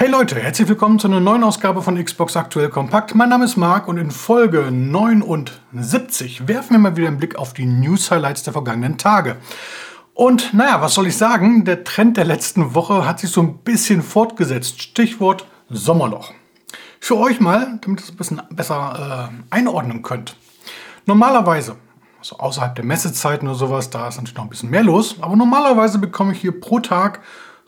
Hey Leute, herzlich willkommen zu einer neuen Ausgabe von Xbox Aktuell Kompakt. Mein Name ist Marc und in Folge 79 werfen wir mal wieder einen Blick auf die News-Highlights der vergangenen Tage. Und naja, was soll ich sagen? Der Trend der letzten Woche hat sich so ein bisschen fortgesetzt. Stichwort Sommerloch. Für euch mal, damit ihr es ein bisschen besser äh, einordnen könnt. Normalerweise, also außerhalb der Messezeiten oder sowas, da ist natürlich noch ein bisschen mehr los, aber normalerweise bekomme ich hier pro Tag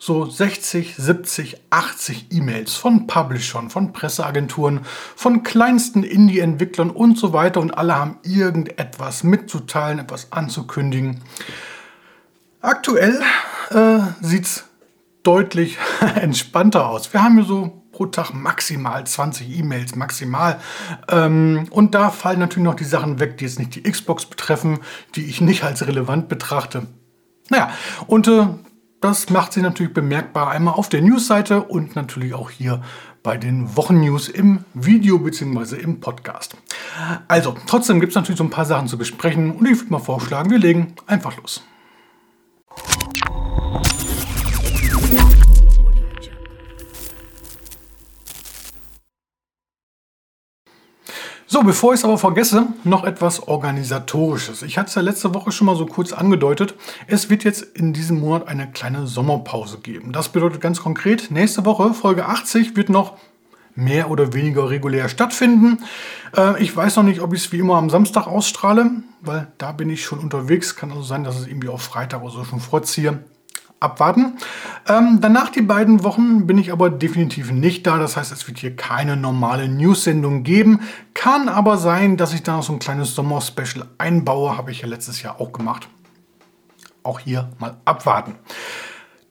so 60, 70, 80 E-Mails von Publishern, von Presseagenturen, von kleinsten Indie-Entwicklern und so weiter und alle haben irgendetwas mitzuteilen, etwas anzukündigen. Aktuell äh, sieht es deutlich entspannter aus. Wir haben hier so pro Tag maximal 20 E-Mails, maximal. Ähm, und da fallen natürlich noch die Sachen weg, die jetzt nicht die Xbox betreffen, die ich nicht als relevant betrachte. Naja, und äh, das macht sich natürlich bemerkbar einmal auf der Newsseite und natürlich auch hier bei den Wochennews im Video bzw. im Podcast. Also, trotzdem gibt es natürlich so ein paar Sachen zu besprechen und ich würde mal vorschlagen, wir legen einfach los. Bevor ich es aber vergesse, noch etwas Organisatorisches. Ich hatte es ja letzte Woche schon mal so kurz angedeutet. Es wird jetzt in diesem Monat eine kleine Sommerpause geben. Das bedeutet ganz konkret, nächste Woche, Folge 80, wird noch mehr oder weniger regulär stattfinden. Äh, ich weiß noch nicht, ob ich es wie immer am Samstag ausstrahle, weil da bin ich schon unterwegs. Kann also sein, dass es irgendwie auf Freitag oder so schon vorziehe abwarten. Ähm, danach die beiden Wochen bin ich aber definitiv nicht da. Das heißt, es wird hier keine normale News-Sendung geben. Kann aber sein, dass ich da noch so ein kleines Sommer-Special einbaue. Habe ich ja letztes Jahr auch gemacht. Auch hier mal abwarten.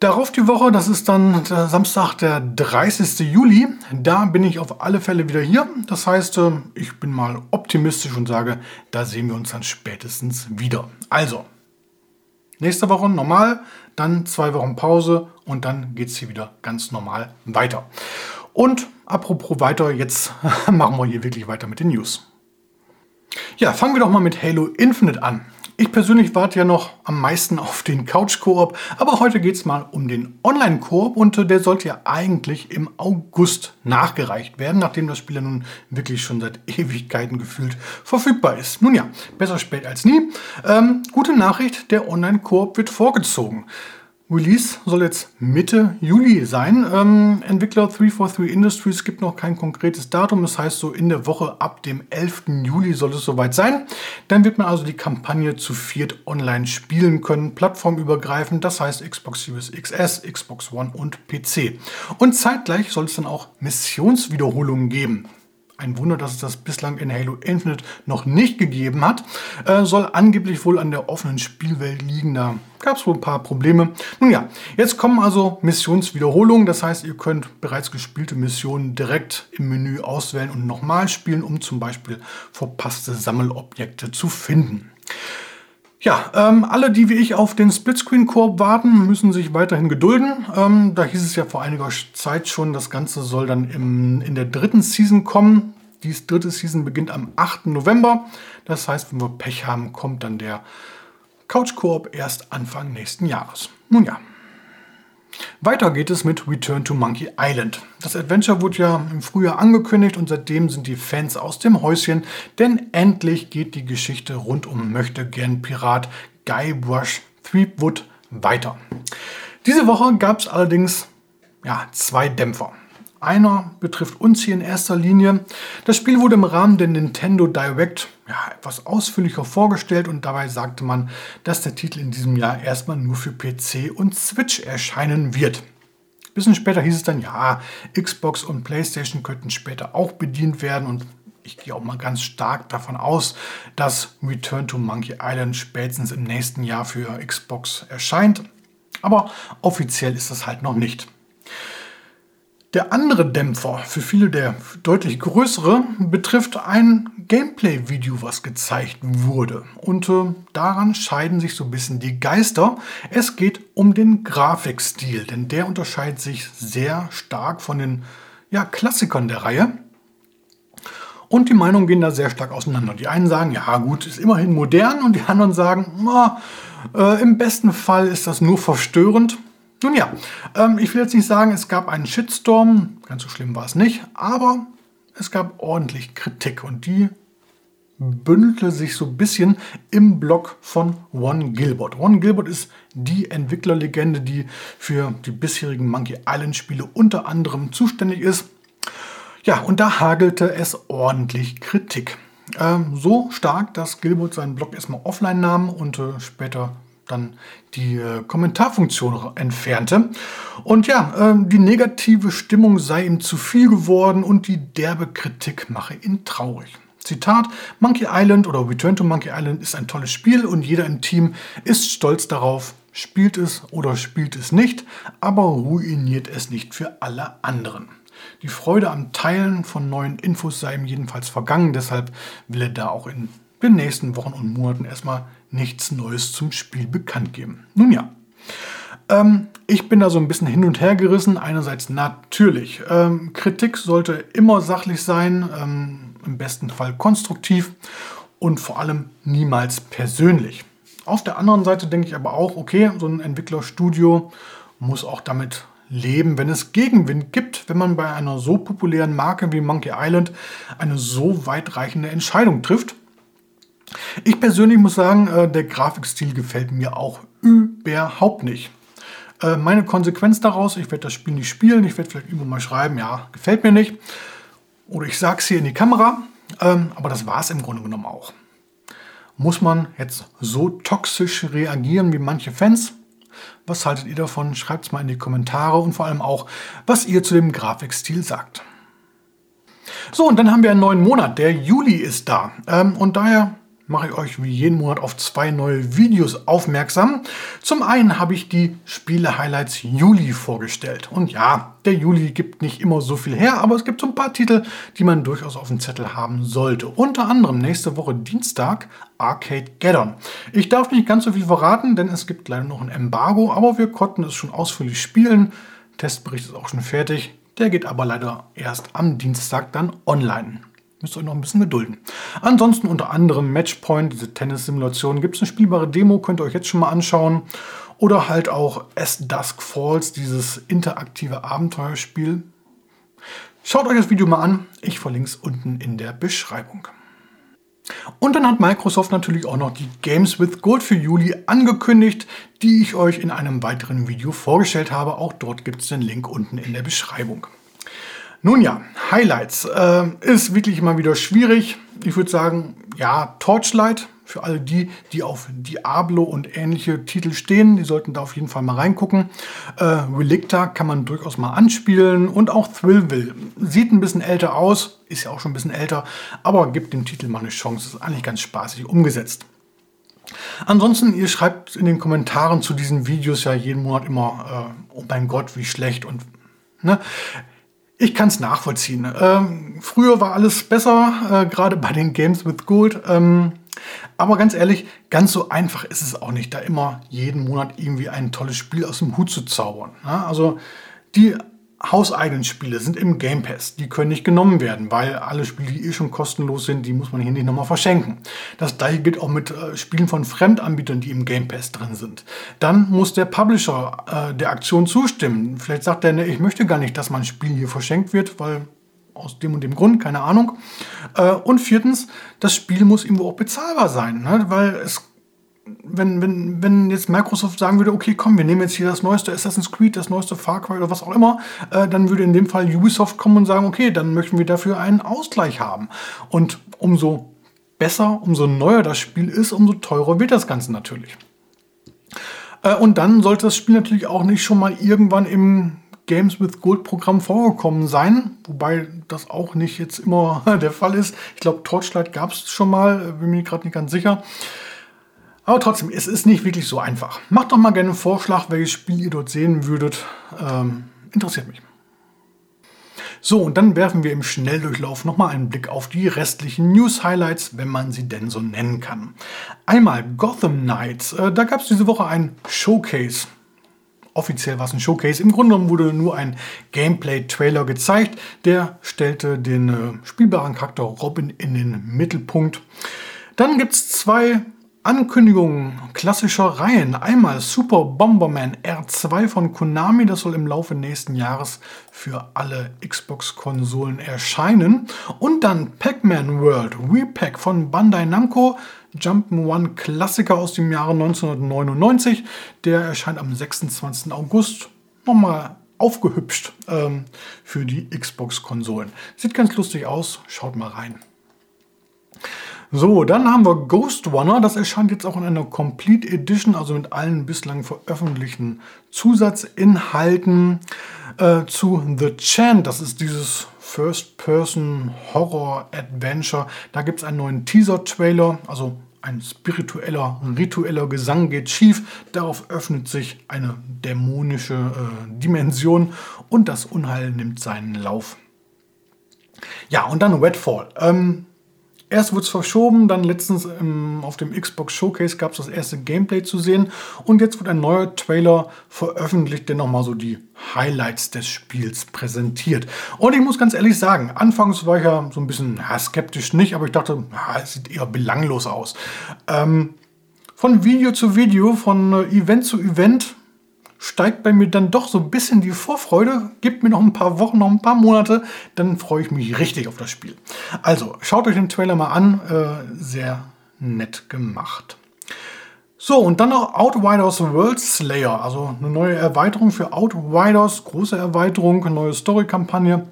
Darauf die Woche, das ist dann der Samstag, der 30. Juli. Da bin ich auf alle Fälle wieder hier. Das heißt, äh, ich bin mal optimistisch und sage, da sehen wir uns dann spätestens wieder. Also, Nächste Woche normal, dann zwei Wochen Pause und dann geht es hier wieder ganz normal weiter. Und apropos weiter, jetzt machen wir hier wirklich weiter mit den News. Ja, fangen wir doch mal mit Halo Infinite an. Ich persönlich warte ja noch am meisten auf den Couch-Koop, aber heute geht es mal um den Online-Koop und äh, der sollte ja eigentlich im August nachgereicht werden, nachdem das Spiel ja nun wirklich schon seit Ewigkeiten gefühlt verfügbar ist. Nun ja, besser spät als nie. Ähm, gute Nachricht, der Online-Koop wird vorgezogen. Release soll jetzt Mitte Juli sein. Ähm, Entwickler 343 Industries gibt noch kein konkretes Datum. Das heißt, so in der Woche ab dem 11. Juli soll es soweit sein. Dann wird man also die Kampagne zu viert online spielen können, plattformübergreifend. Das heißt Xbox Series XS, Xbox One und PC. Und zeitgleich soll es dann auch Missionswiederholungen geben. Ein Wunder, dass es das bislang in Halo Infinite noch nicht gegeben hat. Äh, soll angeblich wohl an der offenen Spielwelt liegen. Da gab es wohl ein paar Probleme. Nun ja, jetzt kommen also Missionswiederholungen. Das heißt, ihr könnt bereits gespielte Missionen direkt im Menü auswählen und nochmal spielen, um zum Beispiel verpasste Sammelobjekte zu finden. Ja, ähm, alle, die wie ich auf den Splitscreen-Koop warten, müssen sich weiterhin gedulden. Ähm, da hieß es ja vor einiger Zeit schon, das Ganze soll dann im, in der dritten Season kommen. Die dritte Season beginnt am 8. November. Das heißt, wenn wir Pech haben, kommt dann der Couch-Koop erst Anfang nächsten Jahres. Nun ja, weiter geht es mit Return to Monkey Island. Das Adventure wurde ja im Frühjahr angekündigt und seitdem sind die Fans aus dem Häuschen, denn endlich geht die Geschichte rund um möchte gern Pirat Guybrush Threepwood weiter. Diese Woche gab es allerdings ja, zwei Dämpfer. Einer betrifft uns hier in erster Linie. Das Spiel wurde im Rahmen der Nintendo Direct ja, etwas ausführlicher vorgestellt und dabei sagte man, dass der Titel in diesem Jahr erstmal nur für PC und Switch erscheinen wird. Ein bisschen später hieß es dann, ja, Xbox und PlayStation könnten später auch bedient werden und ich gehe auch mal ganz stark davon aus, dass Return to Monkey Island spätestens im nächsten Jahr für Xbox erscheint. Aber offiziell ist das halt noch nicht. Der andere Dämpfer, für viele der deutlich größere, betrifft ein Gameplay-Video, was gezeigt wurde. Und äh, daran scheiden sich so ein bisschen die Geister. Es geht um den Grafikstil, denn der unterscheidet sich sehr stark von den ja, Klassikern der Reihe. Und die Meinungen gehen da sehr stark auseinander. Die einen sagen, ja gut, ist immerhin modern und die anderen sagen, na, äh, im besten Fall ist das nur verstörend. Nun ja, ähm, ich will jetzt nicht sagen, es gab einen Shitstorm, ganz so schlimm war es nicht, aber es gab ordentlich Kritik und die bündelte sich so ein bisschen im Blog von One Gilbert. One Gilbert ist die Entwicklerlegende, die für die bisherigen Monkey Island Spiele unter anderem zuständig ist. Ja, und da hagelte es ordentlich Kritik. Ähm, so stark, dass Gilbert seinen Blog erstmal offline nahm und äh, später dann die äh, Kommentarfunktion entfernte. Und ja, äh, die negative Stimmung sei ihm zu viel geworden und die derbe Kritik mache ihn traurig. Zitat, Monkey Island oder Return to Monkey Island ist ein tolles Spiel und jeder im Team ist stolz darauf, spielt es oder spielt es nicht, aber ruiniert es nicht für alle anderen. Die Freude am Teilen von neuen Infos sei ihm jedenfalls vergangen, deshalb will er da auch in den nächsten Wochen und Monaten erstmal nichts Neues zum Spiel bekannt geben. Nun ja, ähm, ich bin da so ein bisschen hin und her gerissen. Einerseits natürlich, ähm, Kritik sollte immer sachlich sein, ähm, im besten Fall konstruktiv und vor allem niemals persönlich. Auf der anderen Seite denke ich aber auch, okay, so ein Entwicklerstudio muss auch damit leben, wenn es Gegenwind gibt, wenn man bei einer so populären Marke wie Monkey Island eine so weitreichende Entscheidung trifft. Ich persönlich muss sagen, äh, der Grafikstil gefällt mir auch überhaupt nicht. Äh, meine Konsequenz daraus, ich werde das Spiel nicht spielen, ich werde vielleicht irgendwo mal schreiben, ja, gefällt mir nicht. Oder ich sage es hier in die Kamera, ähm, aber das war es im Grunde genommen auch. Muss man jetzt so toxisch reagieren wie manche Fans? Was haltet ihr davon? Schreibt es mal in die Kommentare und vor allem auch, was ihr zu dem Grafikstil sagt. So, und dann haben wir einen neuen Monat. Der Juli ist da. Ähm, und daher mache ich euch wie jeden Monat auf zwei neue Videos aufmerksam. Zum einen habe ich die Spiele-Highlights Juli vorgestellt. Und ja, der Juli gibt nicht immer so viel her, aber es gibt so ein paar Titel, die man durchaus auf dem Zettel haben sollte. Unter anderem nächste Woche Dienstag Arcade Gaddon. Ich darf nicht ganz so viel verraten, denn es gibt leider noch ein Embargo, aber wir konnten es schon ausführlich spielen. Testbericht ist auch schon fertig. Der geht aber leider erst am Dienstag dann online. Müsst ihr euch noch ein bisschen gedulden. Ansonsten unter anderem Matchpoint, diese Tennis-Simulation, gibt es eine spielbare Demo, könnt ihr euch jetzt schon mal anschauen. Oder halt auch As Dusk Falls, dieses interaktive Abenteuerspiel. Schaut euch das Video mal an, ich verlinke es unten in der Beschreibung. Und dann hat Microsoft natürlich auch noch die Games with Gold für Juli angekündigt, die ich euch in einem weiteren Video vorgestellt habe. Auch dort gibt es den Link unten in der Beschreibung. Nun ja, Highlights. Äh, ist wirklich mal wieder schwierig. Ich würde sagen, ja, Torchlight. Für alle die, die auf Diablo und ähnliche Titel stehen, die sollten da auf jeden Fall mal reingucken. Äh, Relicta kann man durchaus mal anspielen und auch Thrillville. Sieht ein bisschen älter aus, ist ja auch schon ein bisschen älter, aber gibt dem Titel mal eine Chance. Ist eigentlich ganz spaßig umgesetzt. Ansonsten, ihr schreibt in den Kommentaren zu diesen Videos ja jeden Monat immer, äh, oh mein Gott, wie schlecht und ne? Ich kann es nachvollziehen. Ähm, früher war alles besser, äh, gerade bei den Games with Gold. Ähm, aber ganz ehrlich, ganz so einfach ist es auch nicht, da immer jeden Monat irgendwie ein tolles Spiel aus dem Hut zu zaubern. Ja, also die hauseigenen Spiele sind im Game Pass. Die können nicht genommen werden, weil alle Spiele, die eh schon kostenlos sind, die muss man hier nicht nochmal verschenken. Das gleiche gilt auch mit äh, Spielen von Fremdanbietern, die im Game Pass drin sind. Dann muss der Publisher äh, der Aktion zustimmen. Vielleicht sagt er, ne, ich möchte gar nicht, dass mein Spiel hier verschenkt wird, weil aus dem und dem Grund, keine Ahnung. Äh, und viertens, das Spiel muss irgendwo auch bezahlbar sein, ne? weil es wenn, wenn, wenn jetzt Microsoft sagen würde, okay, komm, wir nehmen jetzt hier das neueste Assassin's Creed, das neueste Far Cry oder was auch immer, äh, dann würde in dem Fall Ubisoft kommen und sagen, okay, dann möchten wir dafür einen Ausgleich haben. Und umso besser, umso neuer das Spiel ist, umso teurer wird das Ganze natürlich. Äh, und dann sollte das Spiel natürlich auch nicht schon mal irgendwann im Games with Gold Programm vorgekommen sein, wobei das auch nicht jetzt immer der Fall ist. Ich glaube, Torchlight gab es schon mal, bin mir gerade nicht ganz sicher. Aber trotzdem, es ist nicht wirklich so einfach. Macht doch mal gerne einen Vorschlag, welches Spiel ihr dort sehen würdet. Ähm, interessiert mich. So, und dann werfen wir im Schnelldurchlauf nochmal einen Blick auf die restlichen News-Highlights, wenn man sie denn so nennen kann. Einmal Gotham Knights. Äh, da gab es diese Woche ein Showcase. Offiziell war es ein Showcase. Im Grunde genommen wurde nur ein Gameplay-Trailer gezeigt. Der stellte den äh, spielbaren Charakter Robin in den Mittelpunkt. Dann gibt es zwei Ankündigungen klassischer Reihen. Einmal Super Bomberman R2 von Konami, das soll im Laufe nächsten Jahres für alle Xbox-Konsolen erscheinen. Und dann Pac-Man World Repack von Bandai Namco, Jump'n'One Klassiker aus dem Jahre 1999. Der erscheint am 26. August. Nochmal aufgehübscht ähm, für die Xbox-Konsolen. Sieht ganz lustig aus, schaut mal rein. So, dann haben wir Ghost Runner. Das erscheint jetzt auch in einer Complete Edition, also mit allen bislang veröffentlichten Zusatzinhalten äh, zu The Chant. Das ist dieses First-Person-Horror-Adventure. Da gibt es einen neuen Teaser-Trailer, also ein spiritueller, ritueller Gesang geht schief. Darauf öffnet sich eine dämonische äh, Dimension und das Unheil nimmt seinen Lauf. Ja, und dann Redfall. Ähm, Erst wurde es verschoben, dann letztens im, auf dem Xbox Showcase gab es das erste Gameplay zu sehen und jetzt wird ein neuer Trailer veröffentlicht, der nochmal so die Highlights des Spiels präsentiert. Und ich muss ganz ehrlich sagen, anfangs war ich ja so ein bisschen ja, skeptisch nicht, aber ich dachte, ja, es sieht eher belanglos aus. Ähm, von Video zu Video, von äh, Event zu Event steigt bei mir dann doch so ein bisschen die Vorfreude. Gibt mir noch ein paar Wochen, noch ein paar Monate, dann freue ich mich richtig auf das Spiel. Also, schaut euch den Trailer mal an. Äh, sehr nett gemacht. So, und dann noch Outriders World Slayer, also eine neue Erweiterung für Outriders, große Erweiterung, neue Story-Kampagne.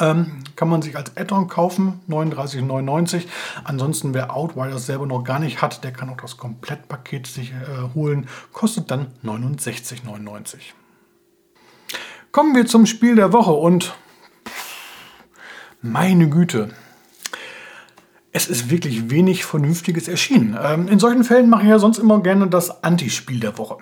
Ähm, kann man sich als Add-on kaufen, 39,99. Ansonsten, wer Outriders selber noch gar nicht hat, der kann auch das Komplettpaket sich äh, holen. Kostet dann 69,99. Kommen wir zum Spiel der Woche und meine Güte, es ist wirklich wenig Vernünftiges erschienen. Ähm, in solchen Fällen mache ich ja sonst immer gerne das Antispiel der Woche.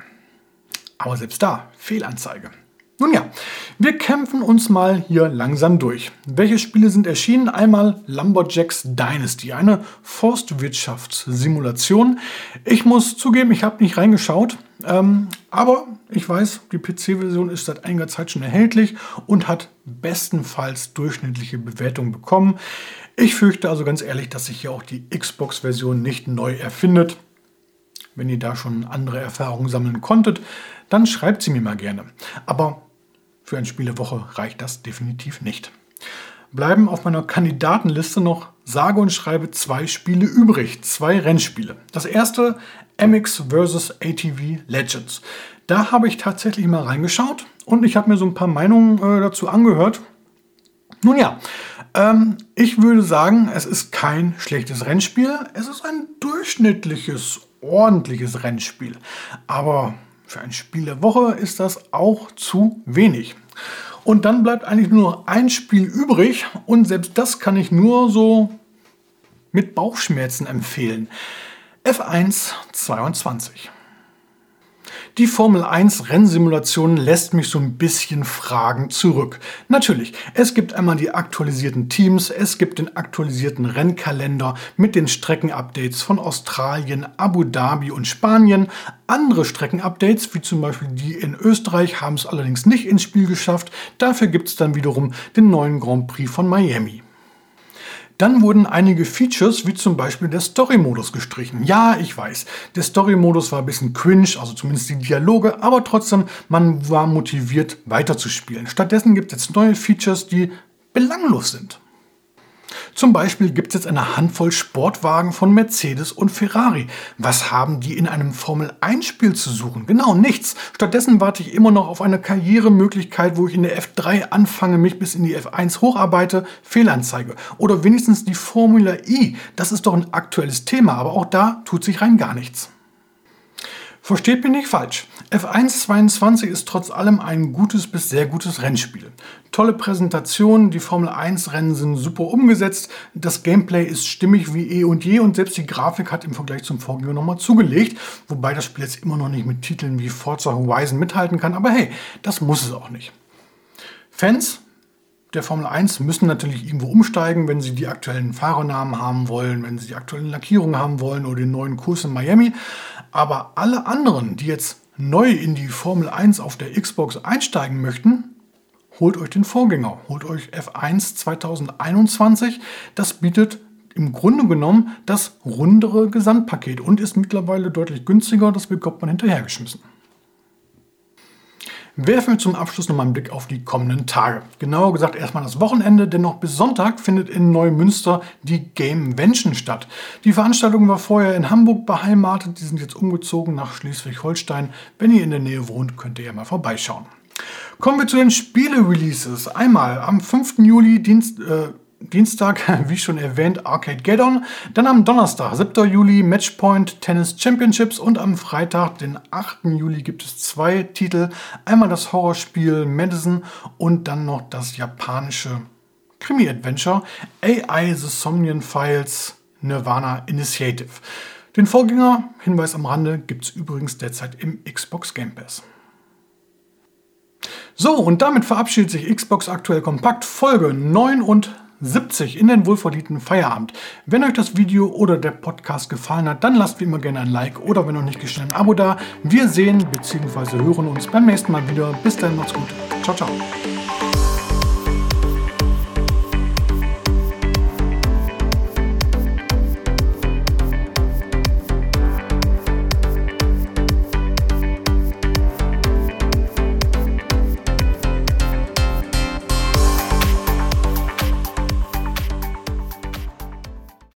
Aber selbst da, Fehlanzeige. Nun ja, wir kämpfen uns mal hier langsam durch. Welche Spiele sind erschienen? Einmal Lumberjacks Dynasty, eine Forstwirtschaftssimulation. Ich muss zugeben, ich habe nicht reingeschaut, ähm, aber ich weiß, die PC-Version ist seit einiger Zeit schon erhältlich und hat bestenfalls durchschnittliche Bewertungen bekommen. Ich fürchte also ganz ehrlich, dass sich hier auch die Xbox-Version nicht neu erfindet. Wenn ihr da schon andere Erfahrungen sammeln konntet, dann schreibt sie mir mal gerne. Aber für eine Spielewoche reicht das definitiv nicht. Bleiben auf meiner Kandidatenliste noch sage und schreibe zwei Spiele übrig, zwei Rennspiele. Das erste MX vs. ATV Legends. Da habe ich tatsächlich mal reingeschaut und ich habe mir so ein paar Meinungen äh, dazu angehört. Nun ja, ähm, ich würde sagen, es ist kein schlechtes Rennspiel. Es ist ein durchschnittliches, ordentliches Rennspiel. Aber für ein Spiel der Woche ist das auch zu wenig. Und dann bleibt eigentlich nur ein Spiel übrig und selbst das kann ich nur so mit Bauchschmerzen empfehlen. F1 22. Die Formel 1 Rennsimulation lässt mich so ein bisschen Fragen zurück. Natürlich, es gibt einmal die aktualisierten Teams, es gibt den aktualisierten Rennkalender mit den Streckenupdates von Australien, Abu Dhabi und Spanien. Andere Streckenupdates, wie zum Beispiel die in Österreich, haben es allerdings nicht ins Spiel geschafft. Dafür gibt es dann wiederum den neuen Grand Prix von Miami. Dann wurden einige Features, wie zum Beispiel der Story-Modus, gestrichen. Ja, ich weiß, der Story-Modus war ein bisschen cringe, also zumindest die Dialoge, aber trotzdem, man war motiviert weiterzuspielen. Stattdessen gibt es jetzt neue Features, die belanglos sind. Zum Beispiel gibt es jetzt eine Handvoll Sportwagen von Mercedes und Ferrari. Was haben die in einem Formel-1-Spiel zu suchen? Genau nichts. Stattdessen warte ich immer noch auf eine Karrieremöglichkeit, wo ich in der F3 anfange, mich bis in die F1 hocharbeite, Fehlanzeige. Oder wenigstens die Formula E. Das ist doch ein aktuelles Thema, aber auch da tut sich rein gar nichts. Versteht mich nicht falsch. F1 22 ist trotz allem ein gutes bis sehr gutes Rennspiel. Tolle Präsentation, die Formel 1 Rennen sind super umgesetzt, das Gameplay ist stimmig wie eh und je und selbst die Grafik hat im Vergleich zum Vorgänger nochmal zugelegt, wobei das Spiel jetzt immer noch nicht mit Titeln wie Forza Horizon mithalten kann, aber hey, das muss es auch nicht. Fans der Formel 1 müssen natürlich irgendwo umsteigen, wenn sie die aktuellen Fahrernamen haben wollen, wenn sie die aktuellen Lackierungen haben wollen oder den neuen Kurs in Miami. Aber alle anderen, die jetzt neu in die Formel 1 auf der Xbox einsteigen möchten, holt euch den Vorgänger, holt euch F1 2021. Das bietet im Grunde genommen das rundere Gesamtpaket und ist mittlerweile deutlich günstiger. Das bekommt man hinterhergeschmissen. Werfen wir zum Abschluss nochmal einen Blick auf die kommenden Tage. Genauer gesagt erstmal das Wochenende, denn noch bis Sonntag findet in Neumünster die Gamevention statt. Die Veranstaltung war vorher in Hamburg beheimatet, die sind jetzt umgezogen nach Schleswig-Holstein. Wenn ihr in der Nähe wohnt, könnt ihr ja mal vorbeischauen. Kommen wir zu den Spiele-Releases. Einmal am 5. Juli, Dienst, äh, Dienstag, wie schon erwähnt, Arcade Geddon. Dann am Donnerstag, 7. Juli, Matchpoint Tennis Championships. Und am Freitag, den 8. Juli, gibt es zwei Titel. Einmal das Horrorspiel Madison und dann noch das japanische Krimi-Adventure AI The Somnian Files Nirvana Initiative. Den Vorgänger, Hinweis am Rande, gibt es übrigens derzeit im Xbox Game Pass. So, und damit verabschiedet sich Xbox Aktuell Kompakt Folge 79 in den wohlverdienten Feierabend. Wenn euch das Video oder der Podcast gefallen hat, dann lasst wie immer gerne ein Like oder wenn noch nicht geschehen, ein Abo da. Wir sehen bzw. hören uns beim nächsten Mal wieder. Bis dann, macht's gut. Ciao, ciao.